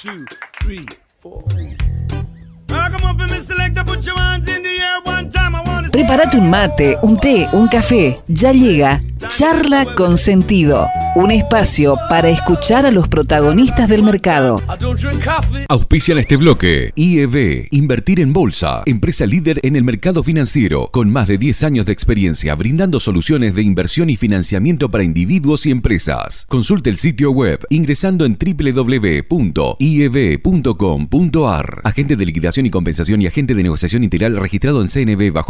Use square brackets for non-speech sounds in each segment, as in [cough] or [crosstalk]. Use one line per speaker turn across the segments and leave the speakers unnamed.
two, three, four. Come on, Mr. Selector, put your hands in the air one time.
Prepárate un mate, un té, un café. Ya llega Charla con Sentido. Un espacio para escuchar a los protagonistas del mercado.
Auspician este bloque. IEB, Invertir en Bolsa, empresa líder en el mercado financiero, con más de 10 años de experiencia brindando soluciones de inversión y financiamiento para individuos y empresas. Consulte el sitio web ingresando en www.ieb.com.ar. Agente de liquidación y compensación y agente de negociación integral registrado en CNB bajo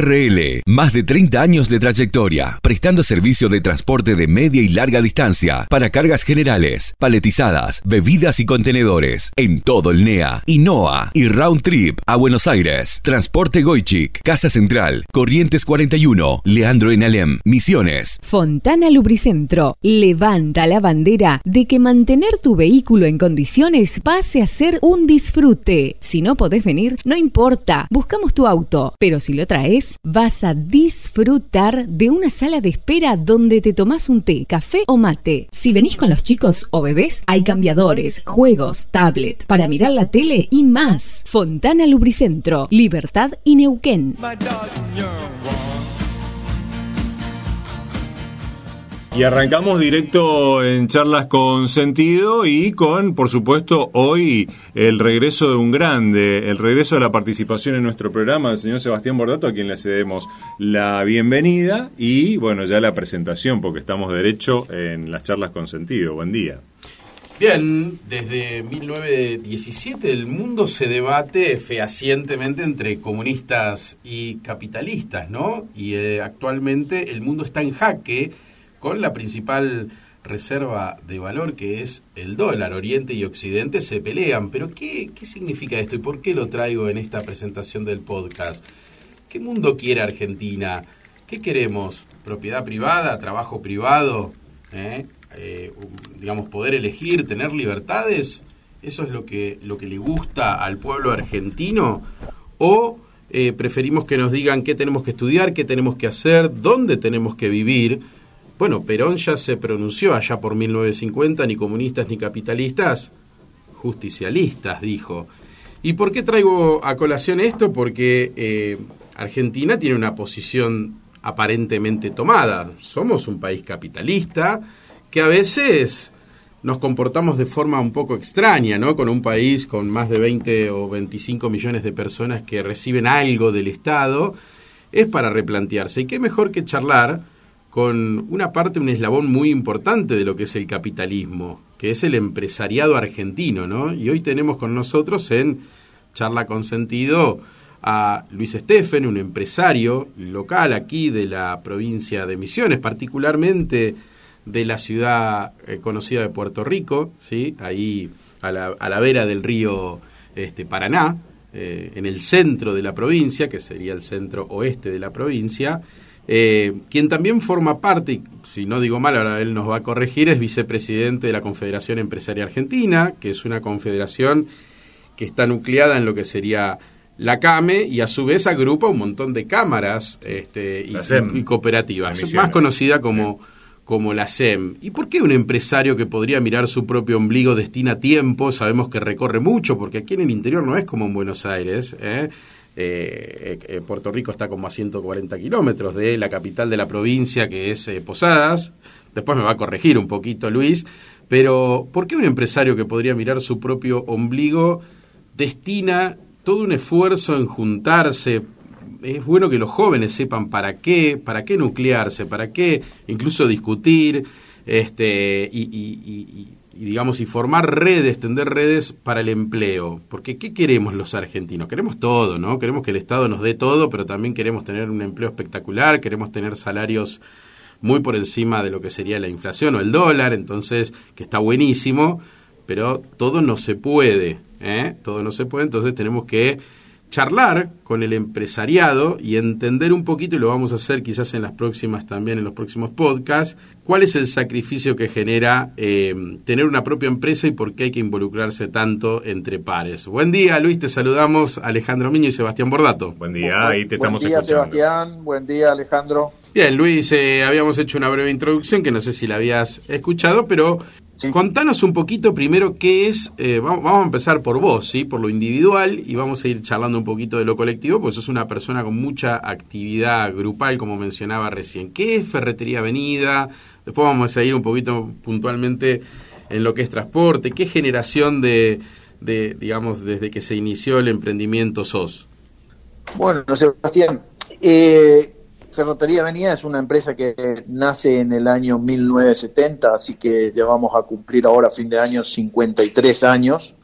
SRL. Más de 30 años de trayectoria, prestando servicio de transporte de media y larga distancia para cargas generales, paletizadas, bebidas y contenedores en todo el NEA, INOA y Round Trip a Buenos Aires. Transporte Goichik, Casa Central, Corrientes 41, Leandro en Alem, Misiones.
Fontana Lubricentro levanta la bandera de que mantener tu vehículo en condiciones pase a ser un disfrute. Si no podés venir, no importa, buscamos tu auto, pero si lo traes, vas a disfrutar de una sala de espera donde te tomás un té, café o mate. Si venís con los chicos o bebés, hay cambiadores, juegos, tablet, para mirar la tele y más. Fontana Lubricentro, Libertad y Neuquén.
Y arrancamos directo en charlas con sentido y con, por supuesto, hoy el regreso de un grande, el regreso de la participación en nuestro programa del señor Sebastián Bordato, a quien le cedemos la bienvenida y, bueno, ya la presentación, porque estamos derecho en las charlas con sentido. Buen día.
Bien, desde 1917 el mundo se debate fehacientemente entre comunistas y capitalistas, ¿no? Y eh, actualmente el mundo está en jaque con la principal reserva de valor que es el dólar. Oriente y Occidente se pelean, pero ¿qué, qué significa esto y por qué lo traigo en esta presentación del podcast? ¿Qué mundo quiere Argentina? ¿Qué queremos? ¿Propiedad privada? ¿Trabajo privado? ¿Eh? Eh, digamos, poder elegir, tener libertades, eso es lo que, lo que le gusta al pueblo argentino, o eh, preferimos que nos digan qué tenemos que estudiar, qué tenemos que hacer, dónde tenemos que vivir. Bueno, Perón ya se pronunció allá por 1950, ni comunistas ni capitalistas, justicialistas, dijo. ¿Y por qué traigo a colación esto? Porque eh, Argentina tiene una posición aparentemente tomada. Somos un país capitalista, que a veces nos comportamos de forma un poco extraña, ¿no? Con un país con más de 20 o 25 millones de personas que reciben algo del Estado, es para replantearse. Y qué mejor que charlar con una parte, un eslabón muy importante de lo que es el capitalismo, que es el empresariado argentino, ¿no? Y hoy tenemos con nosotros en Charla con Sentido a Luis Estefen, un empresario local aquí de la provincia de Misiones, particularmente de la ciudad eh, conocida de Puerto Rico, ¿sí? ahí a la, a la vera del río este, Paraná, eh, en el centro de la provincia, que sería el centro oeste de la provincia, eh, quien también forma parte, si no digo mal, ahora él nos va a corregir, es vicepresidente de la Confederación Empresaria Argentina, que es una confederación que está nucleada en lo que sería la CAME y a su vez agrupa un montón de cámaras este, y,
La SEM.
y cooperativas, más conocida como, como la SEM. ¿Y por qué un empresario que podría mirar su propio ombligo destina tiempo? Sabemos que recorre mucho, porque aquí en el interior no es como en Buenos Aires. ¿eh? Eh, eh, Puerto Rico está como a 140 kilómetros de la capital de la provincia, que es eh, Posadas. Después me va a corregir un poquito Luis. Pero, ¿por qué un empresario que podría mirar su propio ombligo destina todo un esfuerzo en juntarse? Es bueno que los jóvenes sepan para qué, para qué nuclearse, para qué incluso discutir, este, y- y, digamos, y formar redes, tender redes para el empleo. Porque ¿qué queremos los argentinos? Queremos todo, ¿no? Queremos que el Estado nos dé todo, pero también queremos tener un empleo espectacular, queremos tener salarios muy por encima de lo que sería la inflación o el dólar, entonces, que está buenísimo, pero todo no se puede. ¿eh? todo no se puede, entonces tenemos que charlar con el empresariado y entender un poquito, y lo vamos a hacer quizás en las próximas también, en los próximos podcasts, cuál es el sacrificio que genera eh, tener una propia empresa y por qué hay que involucrarse tanto entre pares. Buen día, Luis, te saludamos Alejandro Miño y Sebastián Bordato.
Buen día, ahí te
buen
estamos
día,
escuchando.
Sebastián, buen día, Alejandro.
Bien, Luis, eh, habíamos hecho una breve introducción que no sé si la habías escuchado, pero
Sí.
contanos un poquito primero qué es, eh, vamos, vamos a empezar por vos, ¿sí? por lo individual y vamos a ir charlando un poquito de lo colectivo, pues sos una persona con mucha actividad grupal, como mencionaba recién. ¿Qué es Ferretería Avenida? Después vamos a ir un poquito puntualmente en lo que es transporte. ¿Qué generación de, de digamos, desde que se inició el emprendimiento sos?
Bueno, Sebastián, eh, Ferretería Avenida es una empresa que nace en el año 1970, así que ya vamos a cumplir ahora fin de año 53 años.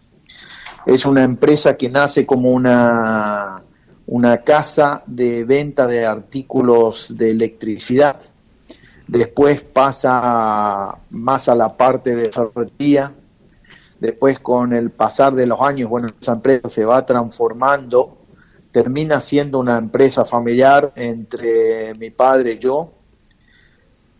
Es una empresa que nace como una, una casa de venta de artículos de electricidad. Después pasa más a la parte de ferretería. Después, con el pasar de los años, bueno, esa empresa se va transformando termina siendo una empresa familiar entre mi padre y yo.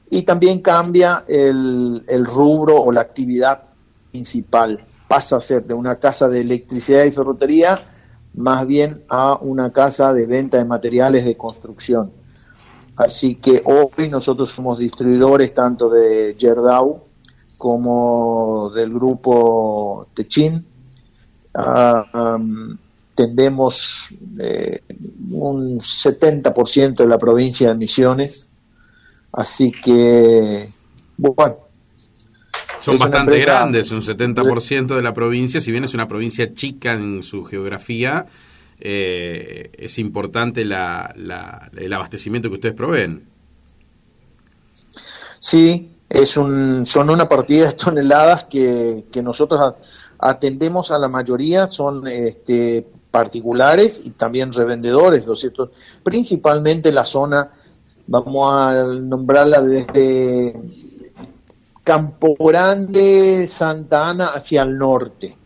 Y también cambia el, rubro o la actividad principal. Pasa a ser de una casa de electricidad y ferretería más bien a una casa de venta de materiales de construcción. Así que hoy nosotros somos distribuidores tanto de Gerdau como del grupo Techin. Um, tendemos eh, un 70% de la provincia de Misiones, así que, bueno.
Son bastante empresa, grandes, un 70% de la provincia, si bien es una provincia chica en su geografía, eh, es importante la, la, el abastecimiento que ustedes proveen.
Sí, es un, son una partida de toneladas que, que nosotros atendemos a la mayoría, son este, particulares y también revendedores, ¿no es cierto? Principalmente la zona, vamos a nombrarla desde Campo Grande, Santa Ana hacia el norte.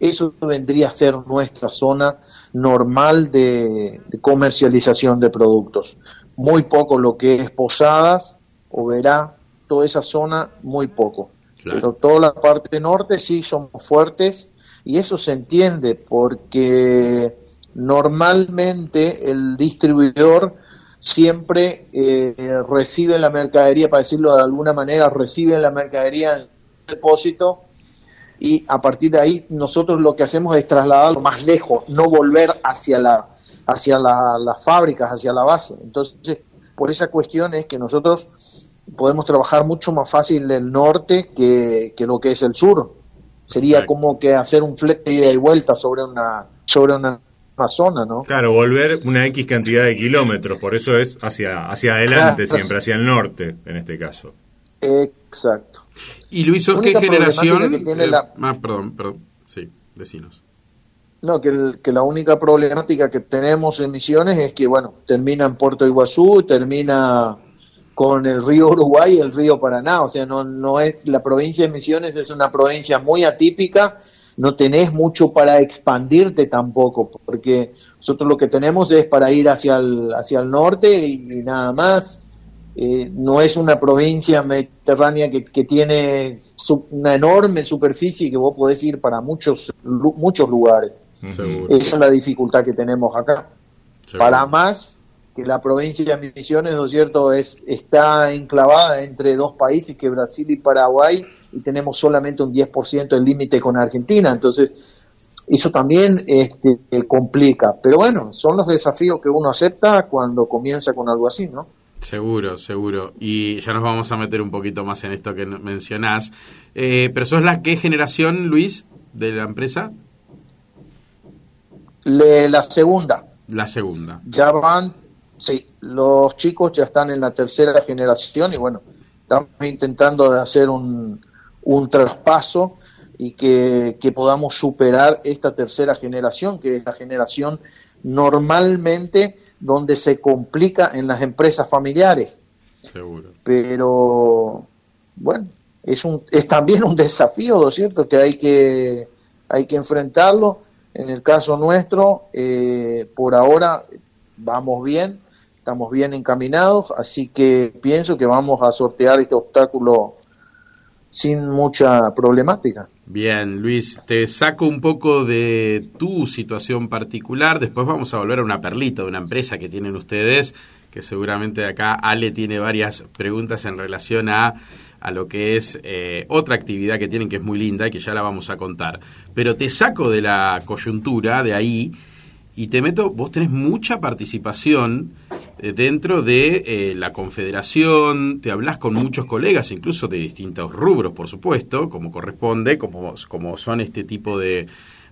Eso vendría a ser nuestra zona normal de, de comercialización de productos. Muy poco lo que es Posadas o Verá, toda esa zona, muy poco. Claro. Pero toda la parte norte sí somos fuertes y eso se entiende porque normalmente el distribuidor siempre eh, recibe la mercadería, para decirlo de alguna manera, recibe la mercadería en depósito y a partir de ahí nosotros lo que hacemos es trasladarlo más lejos, no volver hacia la hacia la, las fábricas, hacia la base. Entonces, por esa cuestión es que nosotros podemos trabajar mucho más fácil el norte que, que lo que es el sur sería Exacto. como que hacer un flete ida y vuelta sobre una sobre una, zona, ¿no?
Claro, volver una X cantidad de kilómetros, por eso es hacia hacia adelante claro. siempre, hacia el norte en este caso.
Exacto.
Y Luis, ¿sos qué generación? Que tiene eh, la... Ah, perdón, perdón, sí, decinos.
No, que, el, que la única problemática que tenemos en Misiones es que, bueno, termina en Puerto Iguazú, termina con el río Uruguay y el río Paraná, o sea, no, no es, la provincia de Misiones es una provincia muy atípica, no tenés mucho para expandirte tampoco, porque nosotros lo que tenemos es para ir hacia el, hacia el norte y, y nada más, eh, no es una provincia mediterránea que, que tiene su, una enorme superficie que vos podés ir para muchos, muchos lugares.
Seguro.
Esa es la dificultad que tenemos acá.
Seguro.
Para más, que la provincia de Misiones, ¿no es cierto?, es, está enclavada entre dos países, que Brasil y Paraguay, y tenemos solamente un 10% del límite con Argentina. Entonces, eso también este, complica. Pero bueno, son los desafíos que uno acepta cuando comienza con algo así, ¿no?
Seguro, seguro. Y ya nos vamos a meter un poquito más en esto que mencionás. Eh, ¿Pero sos la qué generación, Luis, de la empresa?
Le, la segunda.
La segunda.
Ya van Sí, los chicos ya están en la tercera generación y bueno, estamos intentando de hacer un, un traspaso y que, que, podamos superar esta tercera generación, que es la generación normalmente donde se complica en las empresas familiares.
Seguro.
Pero bueno, es, un, es también un desafío, ¿no es cierto? Que hay que hay que enfrentarlo. En el caso nuestro, eh, por ahora vamos bien, estamos bien encaminados, así que pienso que vamos a sortear este obstáculo sin mucha problemática.
Bien, Luis, te saco un poco de tu situación particular, después vamos a volver a una perlita de una empresa que tienen ustedes, que seguramente acá Ale tiene varias preguntas en relación a, a lo que es eh, otra actividad que tienen que es muy linda y que ya la vamos a contar. Pero te saco de la coyuntura, de ahí, y te meto, vos tenés mucha participación dentro de eh, la confederación, te hablas con muchos colegas, incluso de distintos rubros, por supuesto, como corresponde, como, como son este tipo de,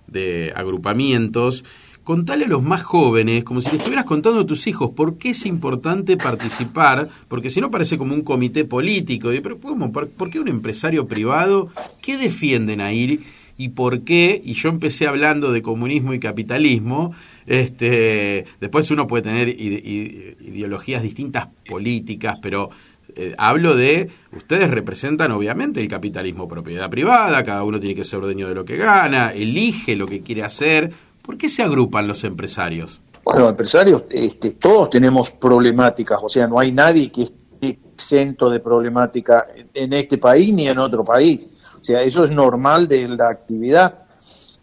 de agrupamientos. Contale a los más jóvenes, como si le estuvieras contando a tus hijos, por qué es importante participar, porque si no parece como un comité político, pero ¿por qué un empresario privado? ¿Qué defienden ahí? y por qué, y yo empecé hablando de comunismo y capitalismo, este, después uno puede tener ideologías distintas políticas, pero eh, hablo de, ustedes representan obviamente el capitalismo propiedad privada, cada uno tiene que ser dueño de lo que gana, elige lo que quiere hacer. ¿Por qué se agrupan los empresarios?
Bueno, empresarios, este, todos tenemos problemáticas, o sea, no hay nadie que esté exento de problemática en este país ni en otro país. O sea, eso es normal de la actividad.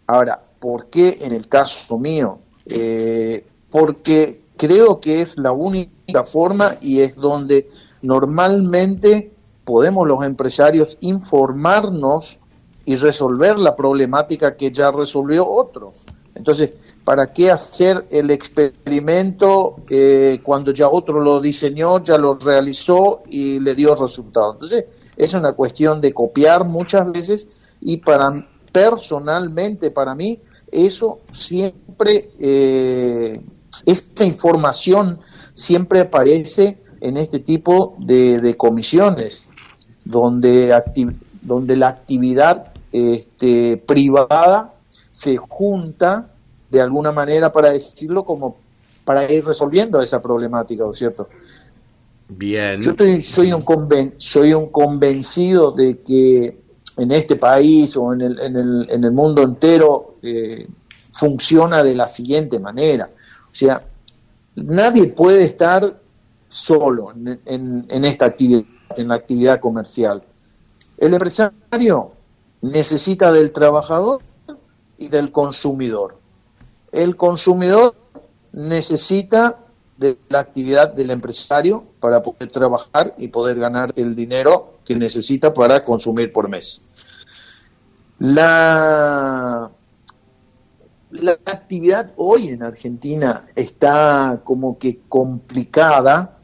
Ahora, ¿por qué en el caso mío? Eh, porque creo que es la única forma y es donde normalmente podemos los empresarios informarnos y resolver la problemática que ya resolvió otro. Entonces, ¿para qué hacer el experimento eh, cuando ya otro lo diseñó, ya lo realizó y le dio resultado? Entonces, es una cuestión de copiar muchas veces y para personalmente para mí eso siempre eh, esta información siempre aparece en este tipo de, comisiones donde donde la actividad este, privada se junta de alguna manera para decirlo como para ir resolviendo esa problemática, ¿no es cierto?
Bien.
Yo soy, un soy un convencido de que en este país o en el, en el, en el mundo entero eh, funciona de la siguiente manera. O sea, nadie puede estar solo en, en esta actividad, en la actividad comercial. El empresario necesita del trabajador y del consumidor. El consumidor necesita de la actividad del empresario para poder trabajar y poder ganar el dinero que necesita para consumir por mes. La, la actividad hoy en Argentina está como que complicada,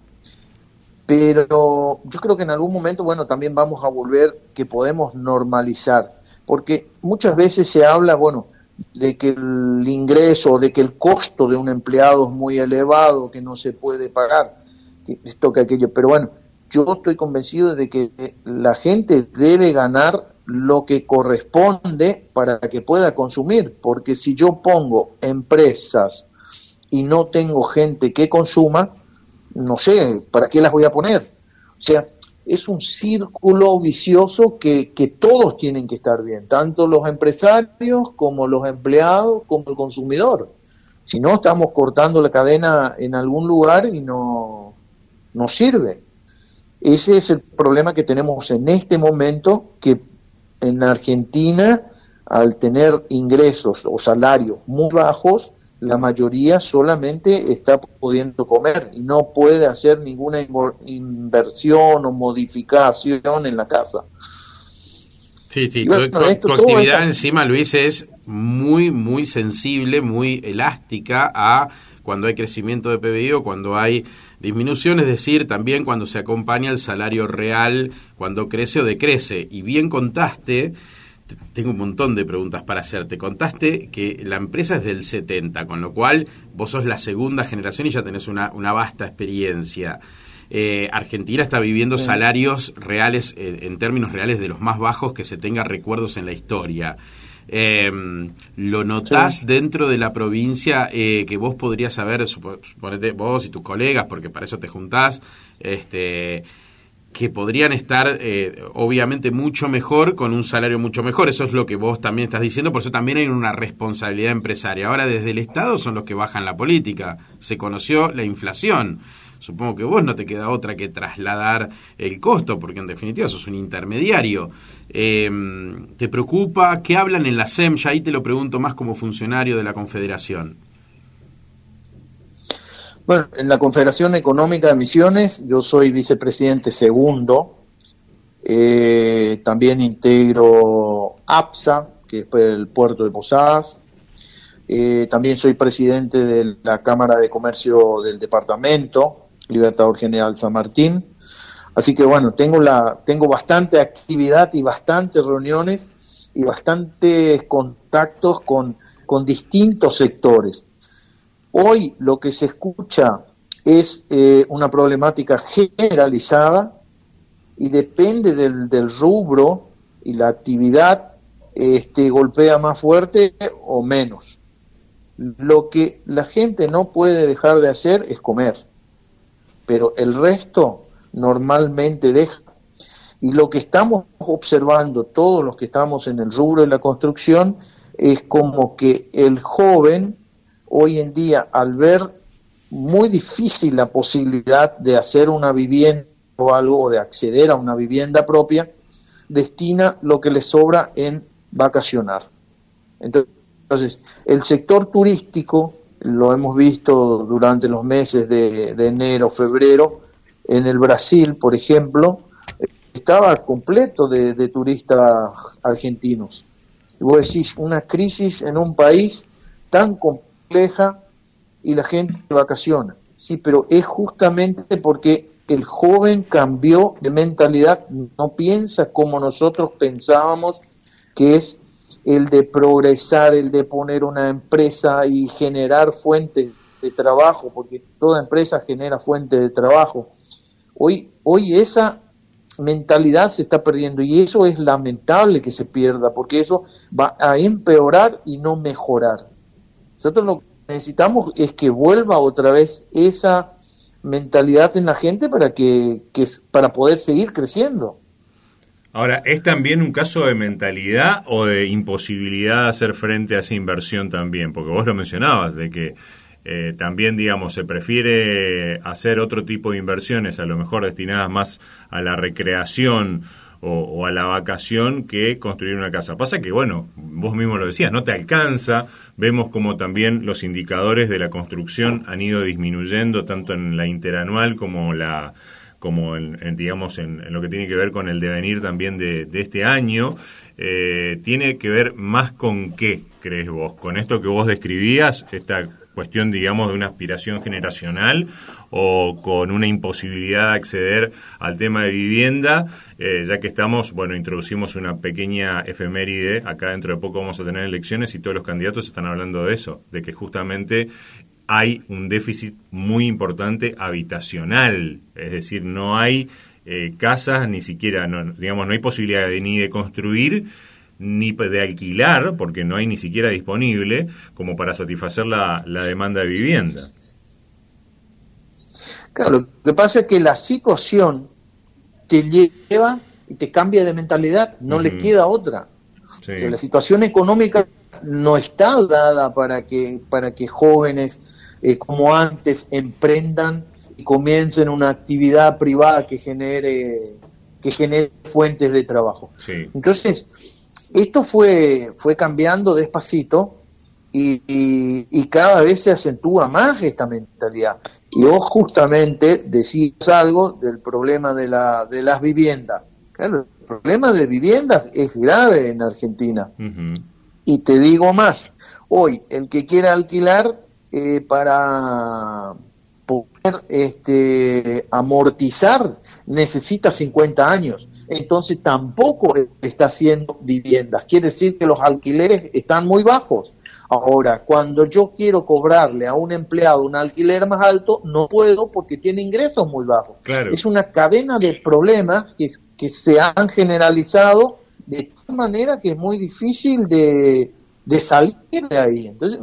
pero yo creo que en algún momento, bueno, también vamos a volver que podemos normalizar, porque muchas veces se habla, bueno, de que el ingreso, de que el costo de un empleado es muy elevado, que no se puede pagar, que esto que aquello. Pero bueno, yo estoy convencido de que la gente debe ganar lo que corresponde para que pueda consumir, porque si yo pongo empresas y no tengo gente que consuma, no sé, ¿para qué las voy a poner? O sea, es un círculo vicioso que, que, todos tienen que estar bien, tanto los empresarios como los empleados, como el consumidor. Si no, estamos cortando la cadena en algún lugar y no, no sirve. Ese es el problema que tenemos en este momento, que en Argentina, al tener ingresos o salarios muy bajos, la mayoría solamente está pudiendo comer y no puede hacer ninguna inversión o modificación en la casa.
Sí, sí, tu, actividad encima, Luis, es muy, muy sensible, muy elástica a cuando hay crecimiento de PBI o cuando hay disminución, es decir, también cuando se acompaña el salario real, cuando crece o decrece. Y bien contaste tengo un montón de preguntas para hacerte. Contaste que la empresa es del 70, con lo cual vos sos la segunda generación y ya tenés una, vasta experiencia. Eh, Argentina está viviendo salarios reales, eh, en términos reales, de los más bajos que se tenga recuerdos en la historia. Em, ¿Lo notás dentro de la provincia eh, que vos podrías saber, suponete vos y tus colegas, porque para eso te juntás, este, que podrían estar eh, obviamente mucho mejor con un salario mucho mejor. Eso es lo que vos también estás diciendo, por eso también hay una responsabilidad empresaria. Ahora desde el Estado son los que bajan la política. Se conoció la inflación. Supongo que vos no te queda otra que trasladar el costo, porque en definitiva sos un intermediario. Eh, ¿Te preocupa? ¿Qué hablan en la SEM? Ya ahí te lo pregunto más como funcionario de la Confederación.
Bueno, en la Confederación Económica de Misiones yo soy vicepresidente segundo, eh, también integro APSA, que es el puerto de Posadas, eh, también soy presidente de la Cámara de Comercio del Departamento, Libertador General San Martín, así que bueno, tengo, la, tengo bastante actividad y bastantes reuniones y bastantes contactos con, con distintos sectores. Hoy lo que se escucha es eh, una problemática generalizada y depende del, rubro y la actividad, este, golpea más fuerte o menos. Lo que la gente no puede dejar de hacer es comer, pero el resto normalmente deja. Y lo que estamos observando todos los que estamos en el rubro de la construcción es como que el joven hoy en día, al ver muy difícil la posibilidad de hacer una vivienda o algo, o de acceder a una vivienda propia, destina lo que le sobra en vacacionar. Entonces, el sector turístico, lo hemos visto durante los meses de, enero, febrero, en el Brasil, por ejemplo, estaba completo de, de turistas argentinos. Y vos decís, una crisis en un país tan complejo y la gente vacaciona. Sí, pero es justamente porque el joven cambió de mentalidad, no piensa como nosotros pensábamos que es el de progresar, el de poner una empresa y generar fuentes de trabajo, porque toda empresa genera fuentes de trabajo. Hoy, hoy esa mentalidad se está perdiendo y eso es lamentable que se pierda, porque eso va a empeorar y no mejorar. Nosotros lo que necesitamos es que vuelva otra vez esa mentalidad en la gente para que, para poder seguir creciendo.
Ahora, ¿es también un caso de mentalidad o de imposibilidad de hacer frente a esa inversión también? Porque vos lo mencionabas, de que eh, también, digamos, se prefiere hacer otro tipo de inversiones, a lo mejor destinadas más a la recreación o, a la vacación que construir una casa. Pasa que, bueno, vos mismo lo decías, no te alcanza. Vemos como también los indicadores de la construcción han ido disminuyendo tanto en la interanual como la como en, digamos en, lo que tiene que ver con el devenir también de, este año, eh, tiene que ver más con qué, crees vos, con esto que vos describías, esta cuestión, digamos, de una aspiración generacional o con una imposibilidad de acceder al tema de vivienda, eh, ya que estamos, bueno, introducimos una pequeña efeméride, acá dentro de poco vamos a tener elecciones y todos los candidatos están hablando de eso, de que justamente hay un déficit muy importante habitacional, es decir, no hay eh, casas, ni siquiera, digamos, no hay posibilidad de, ni de construir, ni de alquilar, porque no hay ni siquiera disponible, como para satisfacer la, demanda de vivienda.
Claro, lo que pasa es que la situación te lleva y te cambia de mentalidad, no le queda otra. la situación económica no está dada para que, para que jóvenes eh, como antes emprendan y comiencen una actividad privada que genere que genere fuentes de trabajo. Entonces, esto fue, fue cambiando despacito y, cada vez se acentúa más esta mentalidad. Y vos justamente decís algo del problema de, la, de las viviendas. Claro, el problema de viviendas es grave en Argentina. Y te digo más, hoy el que quiera alquilar eh, para poder este, amortizar necesita 50 años entonces tampoco está haciendo viviendas. Quiere decir que los alquileres están muy bajos. Ahora, cuando yo quiero cobrarle a un empleado un alquiler más alto, no puedo porque tiene ingresos muy bajos. Es una cadena de problemas que, que se han generalizado de tal manera que es muy difícil de, salir de ahí. Entonces,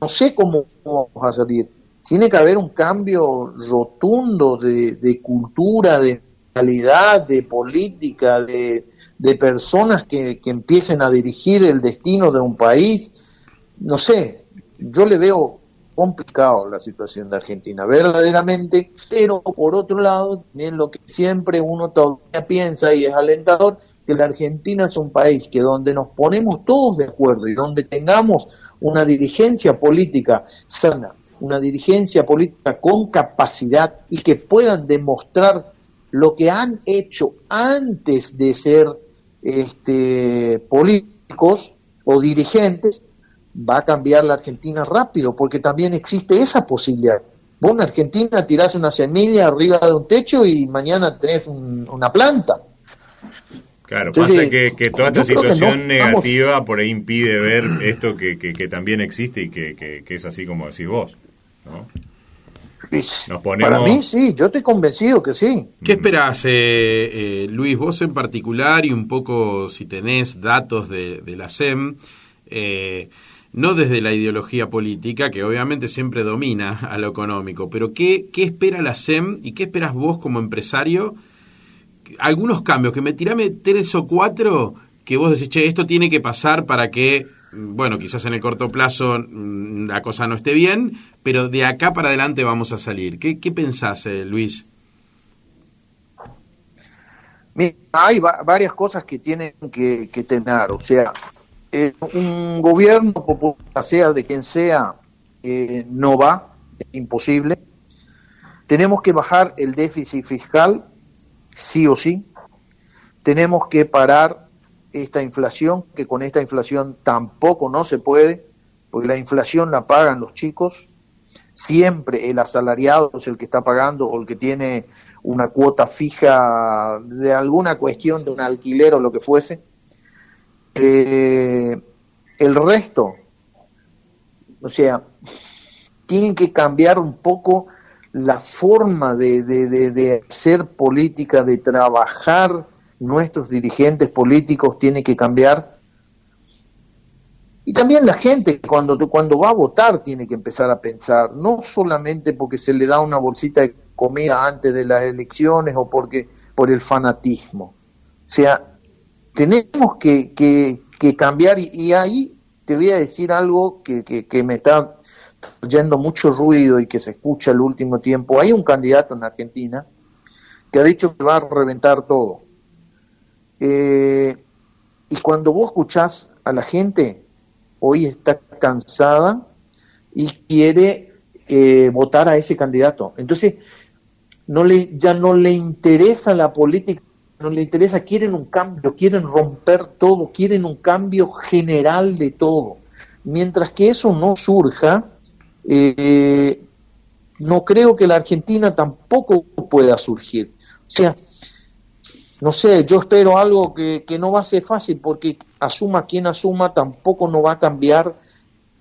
no sé cómo vamos a salir. Tiene que haber un cambio rotundo de, cultura, de mentalidad, de política, de, personas que, que empiecen a dirigir el destino de un país, no sé, yo le veo complicado la situación de Argentina, verdaderamente, pero por otro lado, también lo que siempre uno todavía piensa y es alentador, que la Argentina es un país que donde nos ponemos todos de acuerdo y donde tengamos una dirigencia política sana, una dirigencia política con capacidad y que puedan demostrar lo que han hecho antes de ser este, políticos o dirigentes, va a cambiar la Argentina rápido, porque también existe esa posibilidad. Vos en Argentina tirás una semilla arriba de un techo y mañana tenés una planta.
Claro, pasa que, que, toda esta situación negativa por ahí impide ver esto que, que, también existe y que, es así como decís vos. ¿no?
Para mí sí, yo estoy convencido que sí.
¿Qué esperás, eh, eh, Luis, vos en particular y un poco si tenés datos de, de la SEM? Eh, no desde la ideología política, que obviamente siempre domina a lo económico, pero ¿qué, qué espera la SEM y qué esperas vos como empresario? Algunos cambios, que me tirame tres o cuatro que vos decís, che, esto tiene que pasar para que, bueno, quizás en el corto plazo mm, la cosa no esté bien, pero de acá para adelante vamos a salir. ¿Qué, qué pensás, eh, Luis?
hay varias cosas que tienen que, que tener, o sea, eh, un gobierno popular, sea de quien sea, eh, no va, es imposible. Tenemos que bajar el déficit fiscal, sí o sí. Tenemos que parar esta inflación, que con esta inflación tampoco no se puede, porque la inflación la pagan los chicos. Siempre el asalariado es el que está pagando o el que tiene una cuota fija de alguna cuestión de un alquiler o lo que fuese eh, el resto, o sea, tienen que cambiar un poco la forma de, de, hacer política, de trabajar nuestros dirigentes políticos tiene que cambiar. Y también la gente cuando, cuando va a votar tiene que empezar a pensar, no solamente porque se le da una bolsita de comida antes de las elecciones o porque por el fanatismo. O sea, tenemos que, que, cambiar y, ahí te voy a decir algo que, que, me está yendo mucho ruido y que se escucha el último tiempo. Hay un candidato en Argentina que ha dicho que va a reventar todo. Eh, y cuando vos escuchás a la gente, hoy está cansada y quiere eh, votar a ese candidato. Entonces, no le, ya no le interesa la política no le interesa, quieren un cambio, quieren romper todo, quieren un cambio general de todo. Mientras que eso no surja, eh, no creo que la Argentina tampoco pueda surgir. O sea, no sé, yo espero algo que, que no va a ser fácil porque asuma quien asuma, tampoco no va a cambiar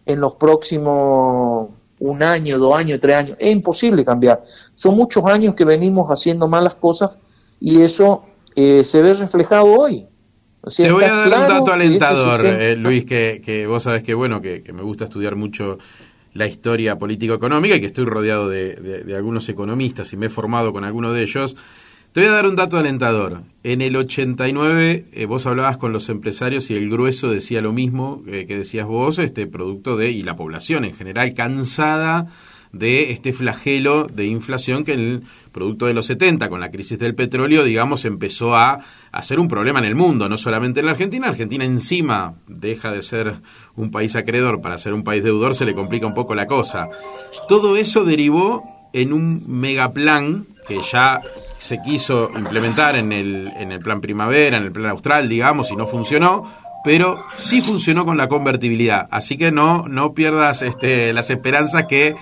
en los próximos un año, dos años, tres años. Es imposible cambiar. Son muchos años que venimos haciendo malas cosas y eso eh, se ve reflejado hoy.
Te voy a dar un dato alentador, eh, Luis, que, que, vos sabes que, bueno, que, me gusta estudiar mucho la historia político-económica y que estoy rodeado de, algunos economistas y me he formado con algunos de ellos. Te voy a dar un dato alentador. En el 89 eh, vos hablabas con los empresarios y el grueso decía lo mismo que decías vos, este producto de, y la población en general, cansada de este flagelo de inflación que el producto de los 70, con la crisis del petróleo, digamos, empezó a hacer un problema en el mundo, no solamente en la Argentina. Argentina encima deja de ser un país acreedor para ser un país deudor, se le complica un poco la cosa. Todo eso derivó en un megaplan que ya se quiso implementar en el, en el plan primavera, en el plan austral, digamos, y no funcionó, pero sí funcionó con la convertibilidad. Así que no, no pierdas este, las esperanzas que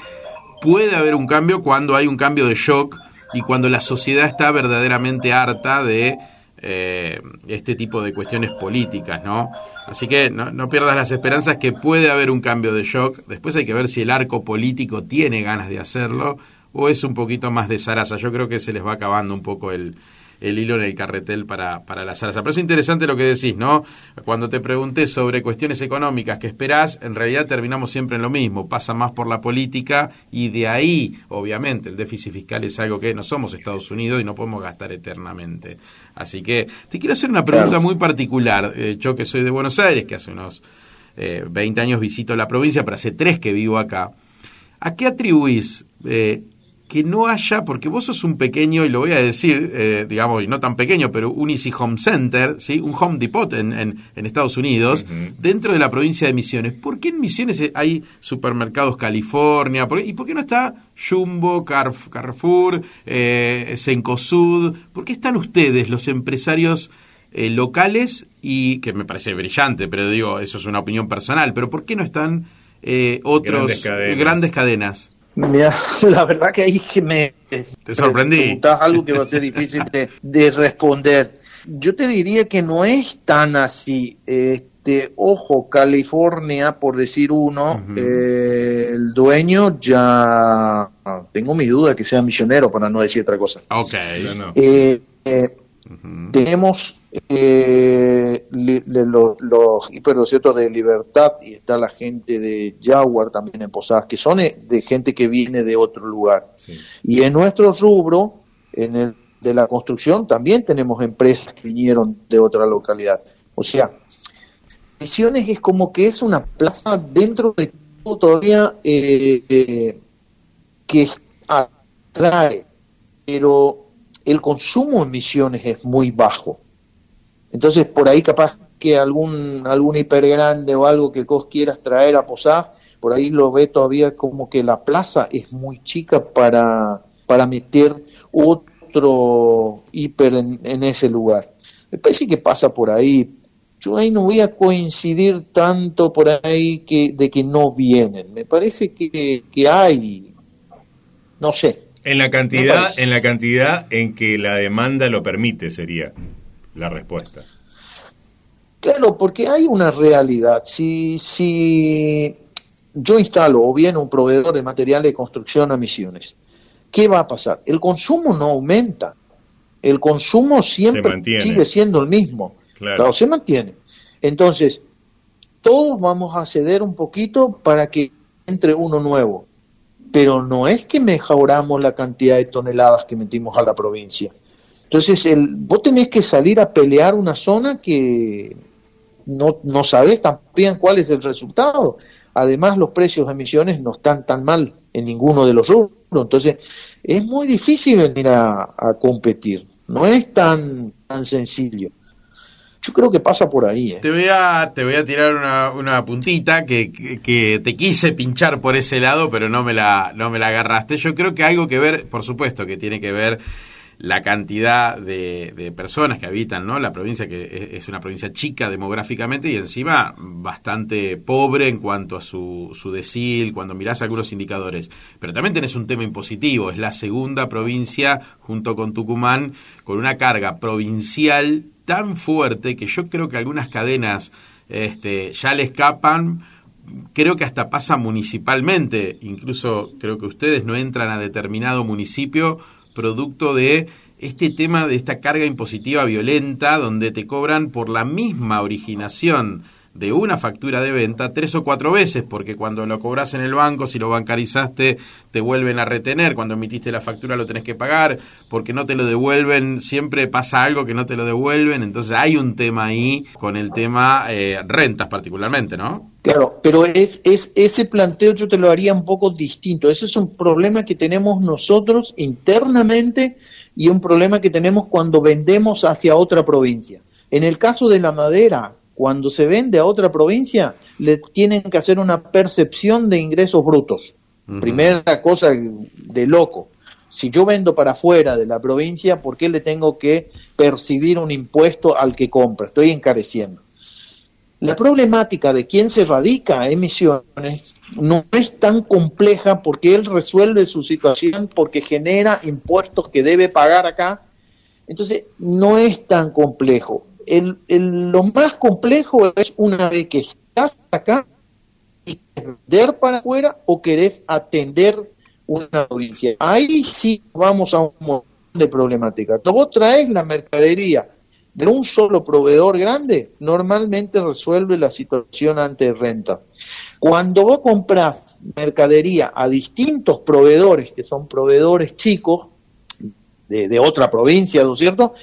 puede haber un cambio cuando hay un cambio de shock y cuando la sociedad está verdaderamente harta de eh, este tipo de cuestiones políticas, ¿no? Así que no, pierdas las esperanzas que puede haber un cambio de shock. Después hay que ver si el arco político tiene ganas de hacerlo o es un poquito más de zaraza. Yo creo que se les va acabando un poco el, el hilo en el carretel para, para la salsa. Pero es interesante lo que decís, ¿no? Cuando te pregunté sobre cuestiones económicas que esperás, en realidad terminamos siempre en lo mismo, pasa más por la política y de ahí, obviamente, el déficit fiscal es algo que no somos Estados Unidos y no podemos gastar eternamente. Así que te quiero hacer una pregunta muy particular. Eh, yo que soy de Buenos Aires, que hace unos eh, 20 años visito la provincia, pero hace tres que vivo acá. ¿A qué atribuís eh, que no haya, porque vos sos un pequeño, y lo voy a decir, eh, digamos, y no tan pequeño, pero un Easy Home Center, ¿sí? un Home Depot en, en, Estados Unidos, dentro de la provincia de Misiones. ¿Por qué en Misiones hay supermercados California? ¿Y por qué no está Jumbo, Carrefour, eh, Sencosud? ¿Por qué están ustedes, los empresarios eh, locales, y que me parece brillante, pero digo, eso es una opinión personal, pero ¿por qué no están eh, otros Grandes cadenas?
Mira, [laughs] la verdad que ahí que me...
Te sorprendí.
algo que va a ser difícil de, responder. Yo te diría que no es tan así. Este, ojo, California, por decir uno, eh, el dueño ya... Tengo mi duda que sea misionero, para no decir otra cosa.
Ok.
Eh, eh, tenemos eh, los hiperdosietos de Libertad y está la gente de Jaguar también en Posadas, que son eh, de gente que viene de otro lugar. Y en nuestro rubro, en el de la construcción, también tenemos empresas que vinieron de otra localidad. O sea, Misiones es como que es una plaza dentro de todo todavía eh, eh, que atrae, pero el consumo en Misiones es muy bajo. Entonces, por ahí capaz que algún, algún hipergrande o algo que vos quieras traer a posar, por ahí lo ve todavía como que la plaza es muy chica para, para meter otro hiper en, ese lugar. Me parece que pasa por ahí. Yo ahí no voy a coincidir tanto por ahí que, de que no vienen. Me parece que, que hay, no sé.
En la cantidad, en la cantidad en que la demanda lo permite sería la respuesta.
Claro, porque hay una realidad. Si, si yo instalo o bien un proveedor de materiales de construcción a misiones, ¿qué va a pasar? El consumo no aumenta. El consumo siempre sigue siendo el mismo. Claro. se mantiene. Entonces, todos vamos a ceder un poquito para que entre uno nuevo. Pero no es que mejoramos la cantidad de toneladas que metimos a la provincia. Entonces, el, vos tenés que salir a pelear una zona que no, no sabés también cuál es el resultado. Además, los precios de emisiones no están tan mal en ninguno de los rubros. Entonces, es muy difícil venir a, competir. No es tan, tan sencillo. Yo creo que pasa por ahí. ¿eh?
Te, voy a, te voy a tirar una, una puntita que, que, te quise pinchar por ese lado, pero no me, la, no me la agarraste. Yo creo que algo que ver, por supuesto, que tiene que ver la cantidad de, personas que habitan ¿no? la provincia, que es una provincia chica demográficamente y encima bastante pobre en cuanto a su, su decil, cuando mirás algunos indicadores. Pero también tenés un tema impositivo, es la segunda provincia junto con Tucumán con una carga provincial tan fuerte que yo creo que algunas cadenas este, ya le escapan. Creo que hasta pasa municipalmente, incluso creo que ustedes no entran a determinado municipio producto de este tema de esta carga impositiva violenta donde te cobran por la misma originación de una factura de venta tres o cuatro veces, porque cuando lo cobras en el banco, si lo bancarizaste, te vuelven a retener, cuando emitiste la factura lo tenés que pagar, porque no te lo devuelven, siempre pasa algo que no te lo devuelven, entonces hay un tema ahí con el tema eh, rentas particularmente, ¿no?
Claro, pero es, es ese planteo yo te lo haría un poco distinto, ese es un problema que tenemos nosotros internamente y un problema que tenemos cuando vendemos hacia otra provincia. En el caso de la madera, cuando se vende a otra provincia, le tienen que hacer una percepción de ingresos brutos. Primera cosa de loco. Si yo vendo para afuera de la provincia, ¿por qué le tengo que percibir un impuesto al que compra? Estoy encareciendo. La problemática de quién se radica a emisiones no es tan compleja porque él resuelve su situación porque genera impuestos que debe pagar acá. Entonces, no es tan complejo el, lo más complejo es una vez que estás acá y vender para afuera o querés atender una provincia. Ahí sí vamos a un de problemática. Cuando vos traes la mercadería de un solo proveedor grande, normalmente resuelve la situación ante renta. Cuando vos compras mercadería a distintos proveedores, que son proveedores chicos, de, otra provincia, ¿no es cierto?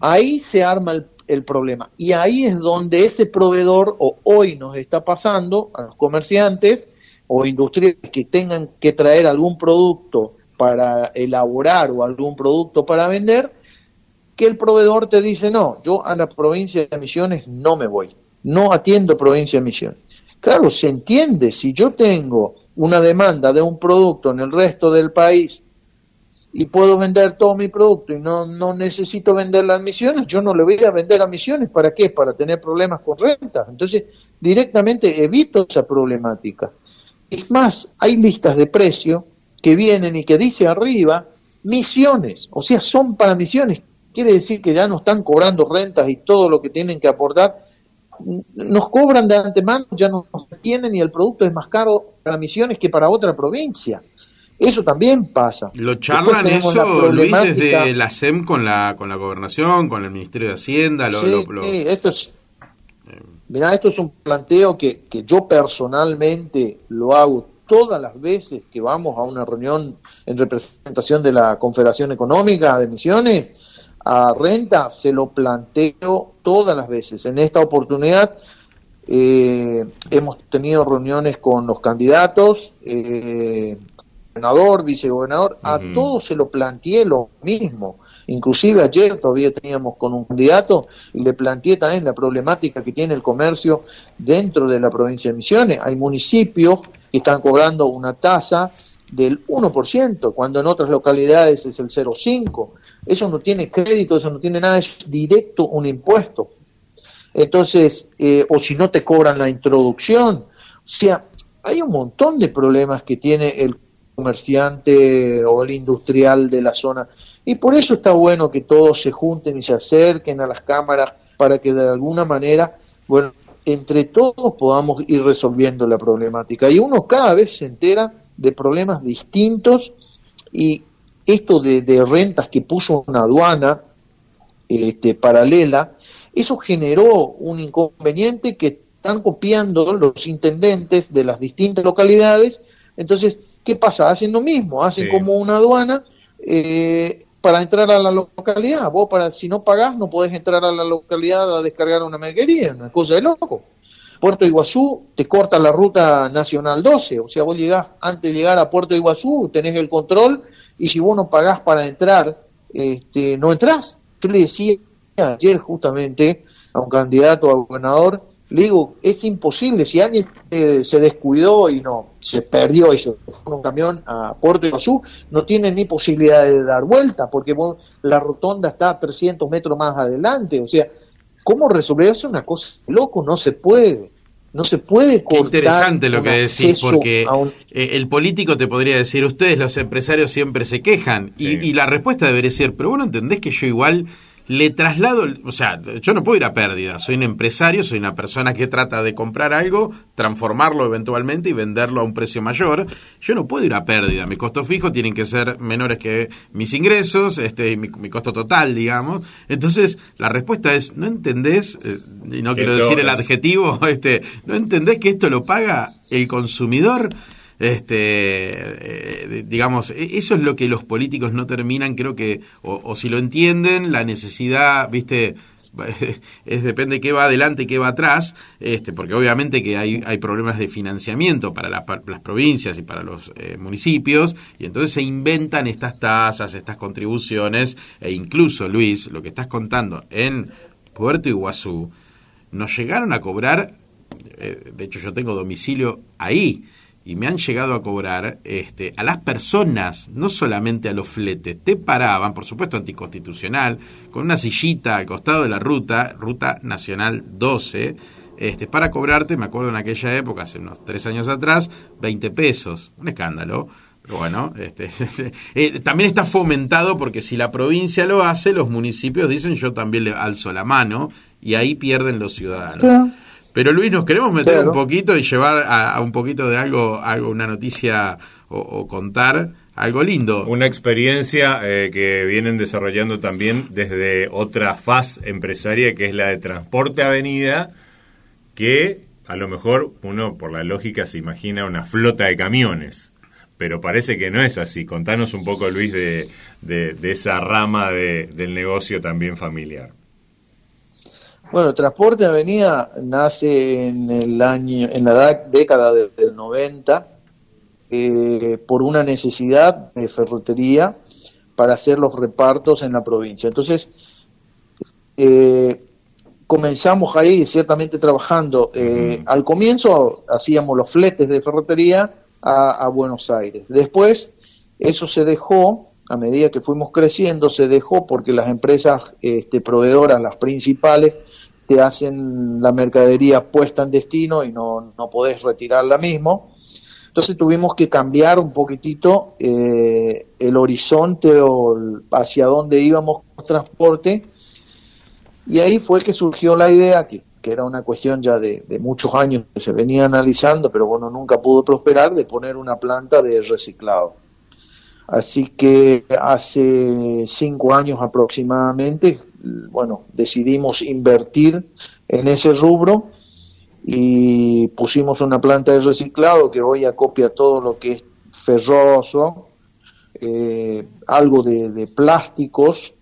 Ahí se arma el, el, problema. Y ahí es donde ese proveedor, o hoy nos está pasando a los comerciantes o industriales que tengan que traer algún producto para elaborar o algún producto para vender, que el proveedor te dice, no, yo a la provincia de Misiones no me voy, no atiendo provincia de Misiones. Claro, se entiende, si yo tengo una demanda de un producto en el resto del país y puedo vender todo mi producto y no, no necesito vender las misiones, yo no le voy a vender a misiones, ¿para qué? Para tener problemas con rentas. Entonces, directamente evito esa problemática. Es más, hay listas de precio que vienen y que dice arriba misiones, o sea, son para misiones. Quiere decir que ya no están cobrando rentas y todo lo que tienen que aportar. Nos cobran de antemano, ya no tienen y el producto es más caro para misiones que para otra provincia. Eso también pasa.
¿Lo charlan eso, Luis, desde la SEM con la, con la gobernación, con el Ministerio de Hacienda? Lo,
sí, esto es, mira, esto es un planteo que, que yo personalmente lo hago todas las veces que vamos a una reunión en representación de la Confederación Económica de Misiones, a renta se lo planteo todas las veces. En esta oportunidad eh, hemos tenido reuniones con los candidatos, eh, gobernador, vicegobernador, a todos se lo planteé lo mismo. Inclusive ayer todavía teníamos con un candidato y le planteé también la problemática que tiene el comercio dentro de la provincia de Misiones. Hay municipios que están cobrando una tasa del 1%, cuando en otras localidades es el 0,5%. Eso no tiene crédito, eso no tiene nada, es directo un impuesto. Entonces, eh, o si no te cobran la introducción. O sea, hay un montón de problemas que tiene el comerciante o el industrial de la zona. Y por eso está bueno que todos se junten y se acerquen a las cámaras para que de alguna manera, bueno, entre todos podamos ir resolviendo la problemática. Y uno cada vez se entera de problemas distintos y esto de, rentas que puso una aduana este, paralela, eso generó un inconveniente que están copiando los intendentes de las distintas localidades. Entonces, ¿qué pasa? Hacen lo mismo, hacen como una aduana eh, para entrar a la localidad. Vos, para si no pagás, no podés entrar a la localidad a descargar una merquería, una cosa de loco. Puerto Iguazú te corta la ruta nacional 12, o sea, vos llegás, antes de llegar a Puerto Iguazú, tenés el control, y si vos no pagás para entrar, este, no entrás. Yo le decía ayer justamente a un candidato a gobernador, le digo, es imposible, si alguien eh, se descuidó y no, se perdió y se fue un camión a Puerto Iguazú, no tiene ni posibilidad de dar vuelta, porque la rotonda está 300 metros más adelante, o sea, ¿cómo resolver eso? Una cosa loco, no se puede. No se puede cortar.
Qué interesante lo que decís, porque eh, el político te podría decir, ustedes los empresarios siempre se quejan, y, y, la respuesta debería ser, pero bueno, entendés que yo igual le traslado, o sea, yo no puedo ir a pérdida, soy un empresario, soy una persona que trata de comprar algo, transformarlo eventualmente y venderlo a un precio mayor, yo no puedo ir a pérdida, mis costos fijos tienen que ser menores que mis ingresos, este mi, costo total, digamos. Entonces, la respuesta es, ¿no entendés? Eh, y no quiero decir el adjetivo, [laughs] este, ¿no entendés que esto lo paga el consumidor? Este eh, digamos e, eso es lo que los políticos no terminan creo que o, si lo entienden la necesidad viste [laughs] es depende qué va adelante y qué va atrás, este, porque obviamente que hay, hay problemas de financiamiento para las provincias y para los eh, municipios, y entonces se inventan estas tasas, estas contribuciones, e incluso, Luis, lo que estás contando en Puerto Iguazú, nos llegaron a cobrar, eh, de hecho yo tengo domicilio ahí, y me han llegado a cobrar este, a las personas, no solamente a los fletes, te paraban, por supuesto anticonstitucional, con una sillita al costado de la ruta, ruta nacional 12, este, para cobrarte, me acuerdo en aquella época, hace unos tres años atrás, 20 pesos, un escándalo. Pero bueno, este, [laughs] eh, también está fomentado porque si la provincia lo hace, los municipios dicen yo también le alzo la mano y ahí pierden los ciudadanos. Pero Luis, nos queremos meter un poquito y llevar a, un poquito de algo, algo una noticia o, contar algo lindo.
Una experiencia eh, que vienen desarrollando también desde otra faz empresaria que es la de Transporte Avenida, que a lo mejor uno por la lógica se imagina una flota de camiones, pero parece que no es así. Contanos un poco, Luis, de, de, esa rama de, del negocio también familiar.
Bueno, Transporte Avenida nace en el año, en la década del 90 eh, por una necesidad de ferretería para hacer los repartos en la provincia. Entonces, eh, comenzamos ahí ciertamente trabajando. Eh, al comienzo hacíamos los fletes de ferretería a, Buenos Aires. Después, eso se dejó, a medida que fuimos creciendo, se dejó porque las empresas este, proveedoras, las principales, te hacen la mercadería puesta en destino y no, no podés retirarla mismo. Entonces tuvimos que cambiar un poquitito eh, el horizonte o hacia dónde íbamos con transporte y ahí fue que surgió la idea, que, que era una cuestión ya de, muchos años que se venía analizando, pero bueno, nunca pudo prosperar, de poner una planta de reciclado. Así que hace cinco años aproximadamente, bueno, decidimos invertir en ese rubro y pusimos una planta de reciclado que hoy acopia todo lo que es ferroso, eh, algo de, plásticos.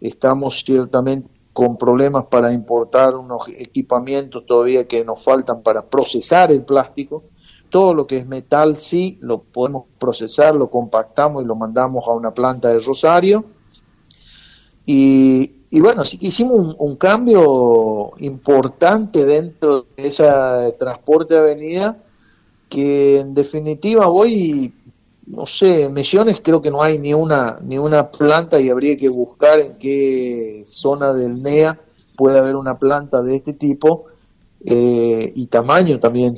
Estamos ciertamente con problemas para importar unos equipamientos todavía que nos faltan para procesar el plástico. Todo lo que es metal sí lo podemos procesar, lo compactamos y lo mandamos a una planta de Rosario. Y, y bueno, sí que hicimos un, cambio importante dentro de esa transporte de avenida, que en definitiva voy, no sé, en Misiones creo que no hay ni una, ni una planta y habría que buscar en qué zona del NEA puede haber una planta de este tipo eh, y tamaño también.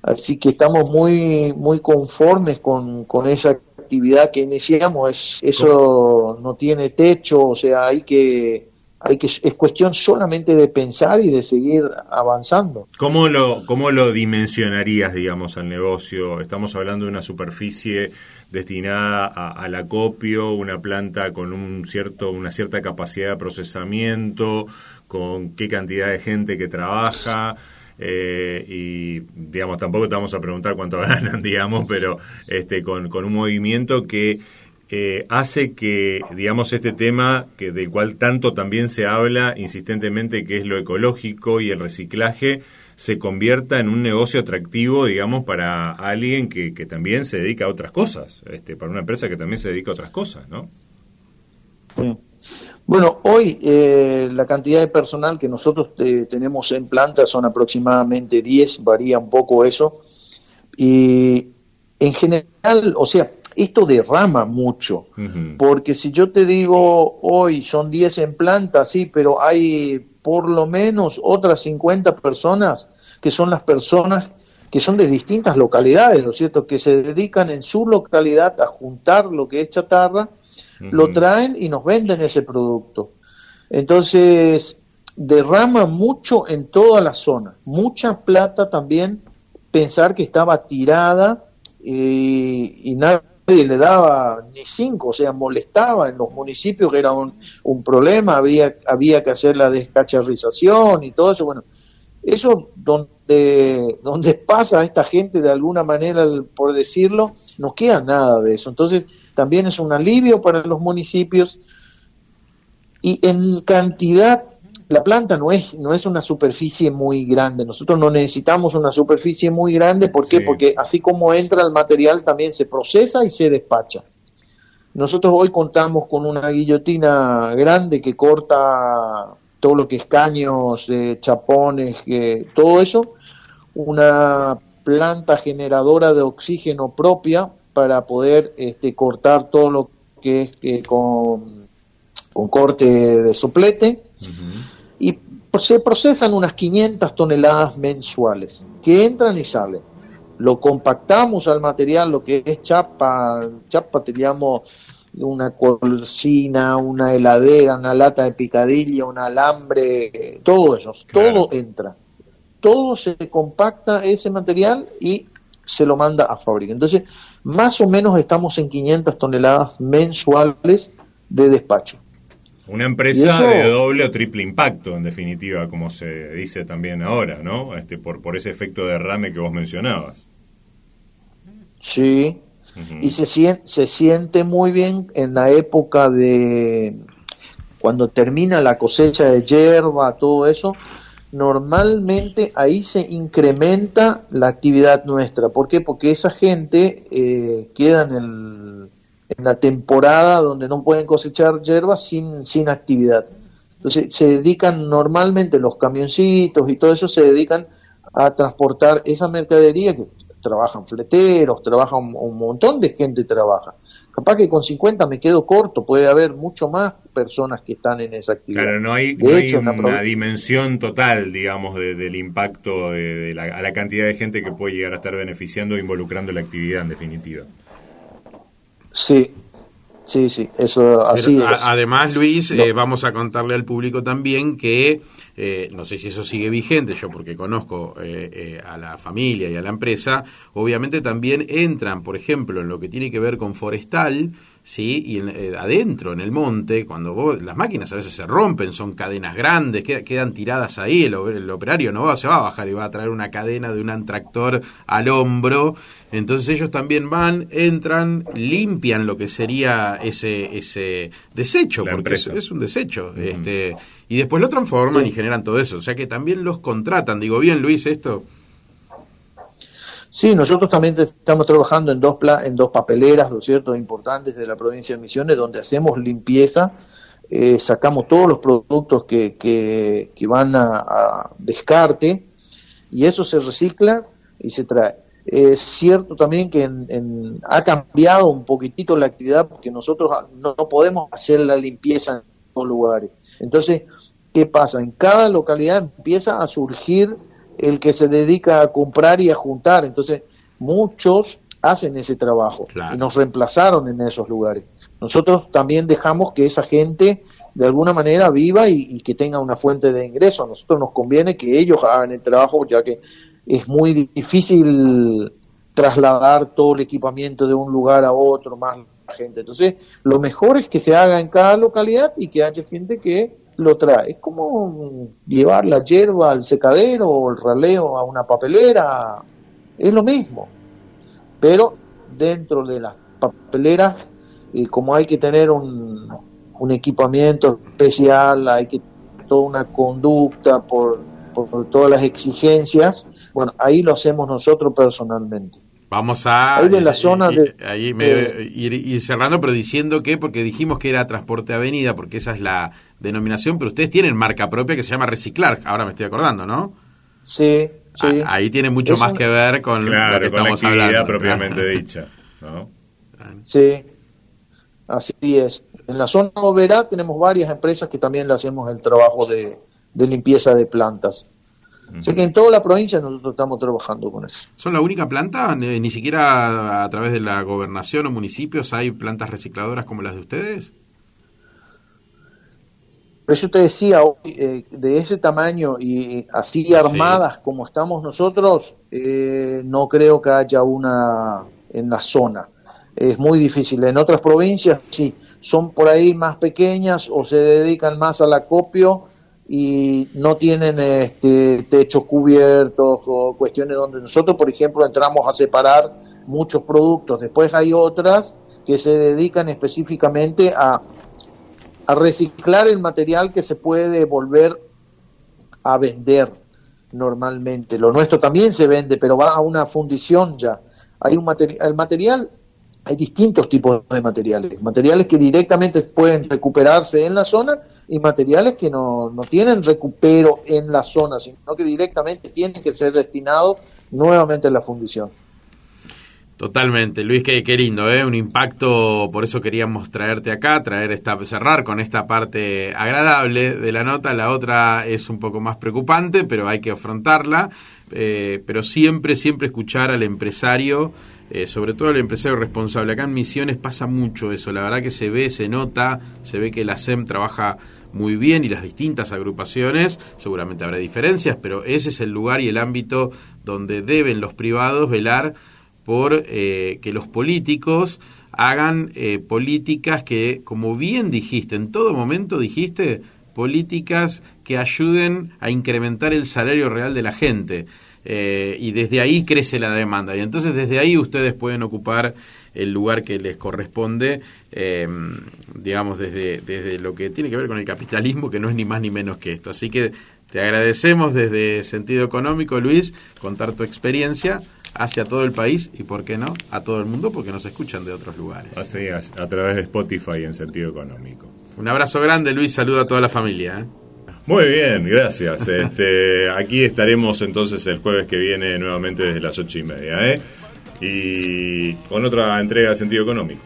Así que estamos muy, muy conformes con, con esa actividad que iniciamos, es, eso no tiene techo, o sea, hay que, hay que, es cuestión solamente de pensar y de seguir avanzando.
¿Cómo lo, cómo lo dimensionarías, digamos, al negocio? Estamos hablando de una superficie destinada al acopio, una planta con un cierto, una cierta capacidad de procesamiento, con qué cantidad de gente que trabaja. Eh, y digamos tampoco te vamos a preguntar cuánto [laughs] ganan digamos pero este con, con un movimiento que eh, hace que digamos este tema que del cual tanto también se habla insistentemente que es lo ecológico y el reciclaje se convierta en un negocio atractivo digamos para alguien que, que también se dedica a otras cosas este para una empresa que también se dedica a otras cosas no
bueno, hoy eh, la cantidad de personal que nosotros eh, tenemos en planta son aproximadamente 10, varía un poco eso. Y en general, o sea, esto derrama mucho, porque si yo te digo hoy son 10 en planta, sí, pero hay por lo menos otras 50 personas que son las personas que son de distintas localidades, ¿no es cierto?, que se dedican en su localidad a juntar lo que es chatarra lo traen y nos venden ese producto. Entonces, derrama mucho en toda la zona, mucha plata también, pensar que estaba tirada eh, y nadie le daba ni cinco, o sea, molestaba en los municipios que era un, un problema, había, había que hacer la descacharrización y todo eso, bueno, eso donde, donde pasa a esta gente de alguna manera, por decirlo, no queda nada de eso. Entonces, también es un alivio para los municipios y en cantidad la planta no es no es una superficie muy grande. Nosotros no necesitamos una superficie muy grande, ¿por qué? Porque así como entra el material también se procesa y se despacha. Nosotros hoy contamos con una guillotina grande que corta todo lo que es caños, eh, chapones, todo eso, una planta generadora de oxígeno propia para poder este, cortar todo lo que es eh, con, con, corte de soplete y se procesan unas 500 toneladas mensuales que entran y salen. Lo compactamos al material, lo que es chapa, chapa teníamos una cocina, una heladera, una lata de picadilla, un alambre, todo eso, todo entra. Todo se compacta ese material y se lo manda a fábrica. Entonces, más o menos estamos en 500 toneladas mensuales de despacho.
Una empresa de doble o triple impacto, en definitiva, como se dice también ahora, ¿no? Este, por, por ese efecto de derrame que vos mencionabas.
Sí, y se siente, se siente muy bien en la época de cuando termina la cosecha de hierba, todo eso, normalmente ahí se incrementa la actividad nuestra. ¿Por qué? Porque esa gente eh, queda en, el, en la temporada donde no pueden cosechar hierba sin, sin actividad. Entonces se dedican normalmente los camioncitos y todo eso se dedican a transportar esa mercadería que trabajan fleteros, trabajan un montón de gente trabaja. Capaz que con 50 me quedo corto, puede haber mucho más personas que están en esa actividad.
Claro, no hay, una, dimensión total, digamos, del impacto de, la, a la cantidad de gente que puede llegar a estar beneficiando e involucrando la actividad en definitiva.
Sí, Sí, sí, eso así es.
Además, Luis, eh, vamos a contarle al público también que, eh, no sé si eso sigue vigente, yo porque conozco eh, a la familia y a la empresa, obviamente también entran, por ejemplo, en lo que tiene que ver con forestal, ¿sí? Y eh, adentro, en el monte, cuando vos, las máquinas a veces se rompen, son cadenas grandes, quedan tiradas ahí, el, operario no va, se va a bajar y va a traer una cadena de un tractor al hombro, entonces ellos también van, entran, limpian lo que sería ese, ese desecho, porque es, un desecho, este, y después lo transforman y generan todo eso, o sea que también los contratan, digo bien Luis, esto...
Sí, nosotros también estamos trabajando en dos, en dos papeleras, ¿no es cierto?, importantes de la provincia de Misiones, donde hacemos limpieza, eh, sacamos todos los productos que, que, van a, descarte y eso se recicla y se trae. Es cierto también que ha cambiado un poquitito la actividad porque nosotros no, no podemos hacer la limpieza en todos lugares. Entonces, ¿qué pasa? En cada localidad empieza a surgir el que se dedica a comprar y a juntar. Entonces, muchos hacen ese trabajo y nos reemplazaron en esos lugares. Nosotros también dejamos que esa gente de alguna manera viva y, que tenga una fuente de ingreso. A nosotros nos conviene que ellos hagan el trabajo, ya que es muy difícil trasladar todo el equipamiento de un lugar a otro, más gente. Entonces, lo mejor es que se haga en cada localidad y que haya gente que lo trae. Es como llevar la hierba al secadero o el raleo a una papelera, es lo mismo. Pero dentro de las papeleras, eh, como hay que tener un, un, equipamiento especial, hay que toda una conducta por, por todas las exigencias, bueno, ahí lo hacemos nosotros personalmente.
Vamos a
ahí de la zona de,
ahí me, ir, cerrando, pero diciendo que, porque dijimos que era transporte avenida, porque esa es la denominación, pero ustedes tienen marca propia que se llama Reciclar, ahora me estoy acordando, ¿no?
Sí, sí.
ahí tiene mucho más que ver con lo que estamos la hablando.
propiamente [laughs] dicha, ¿no?
Sí, así es. En la zona obrera tenemos varias empresas que también le hacemos el trabajo de, de limpieza de plantas. Así que en toda la provincia nosotros estamos trabajando con eso.
¿Son la única planta? ¿Ni siquiera a través de la gobernación o municipios hay plantas recicladoras como las de ustedes?
Eso te decía, eh, de ese tamaño y así armadas como estamos nosotros, eh, no creo que haya una en la zona. Es muy difícil. En otras provincias sí, son por ahí más pequeñas o se dedican más al acopio y no tienen este, techos cubiertos o cuestiones donde nosotros, por ejemplo, entramos a separar muchos productos. Después hay otras que se dedican específicamente a, reciclar el material que se puede volver a vender normalmente. Lo nuestro también se vende, pero va a una fundición ya. Hay un material, el material, hay distintos tipos de materiales. Materiales que directamente pueden recuperarse en la zona y materiales que no, no tienen recupero en la zona, sino que directamente tienen que ser destinados nuevamente a la fundición.
Totalmente, Luis, qué, qué lindo, ¿eh? un impacto, por eso queríamos traerte acá, traer esta, cerrar con esta parte agradable de la nota, la otra es un poco más preocupante, pero hay que afrontarla, eh, pero siempre, siempre escuchar al empresario, eh, sobre todo al empresario responsable. Acá en Misiones pasa mucho eso, la verdad que se ve, se nota, se ve que la SEM trabaja muy bien y las distintas agrupaciones, seguramente habrá diferencias, pero ese es el lugar y el ámbito donde deben los privados velar por eh, que los políticos hagan eh, políticas que, como bien dijiste, en todo momento dijiste, políticas que ayuden a incrementar el salario real de la gente. Eh, y desde ahí crece la demanda. Y entonces desde ahí ustedes pueden ocupar el lugar que les corresponde, digamos, desde, desde lo que tiene que ver con el capitalismo, que no es ni más ni menos que esto. Así que te agradecemos desde sentido económico, Luis, contar tu experiencia hacia todo el país y, ¿por qué no?, a todo el mundo porque nos escuchan de otros lugares.
Así a través de Spotify en sentido económico.
Un abrazo grande, Luis, saludo a toda la familia. ¿eh?
Muy bien, gracias. [laughs] Este, aquí estaremos entonces el jueves que viene nuevamente desde las ocho y media, ¿eh? y con otra entrega de sentido económico.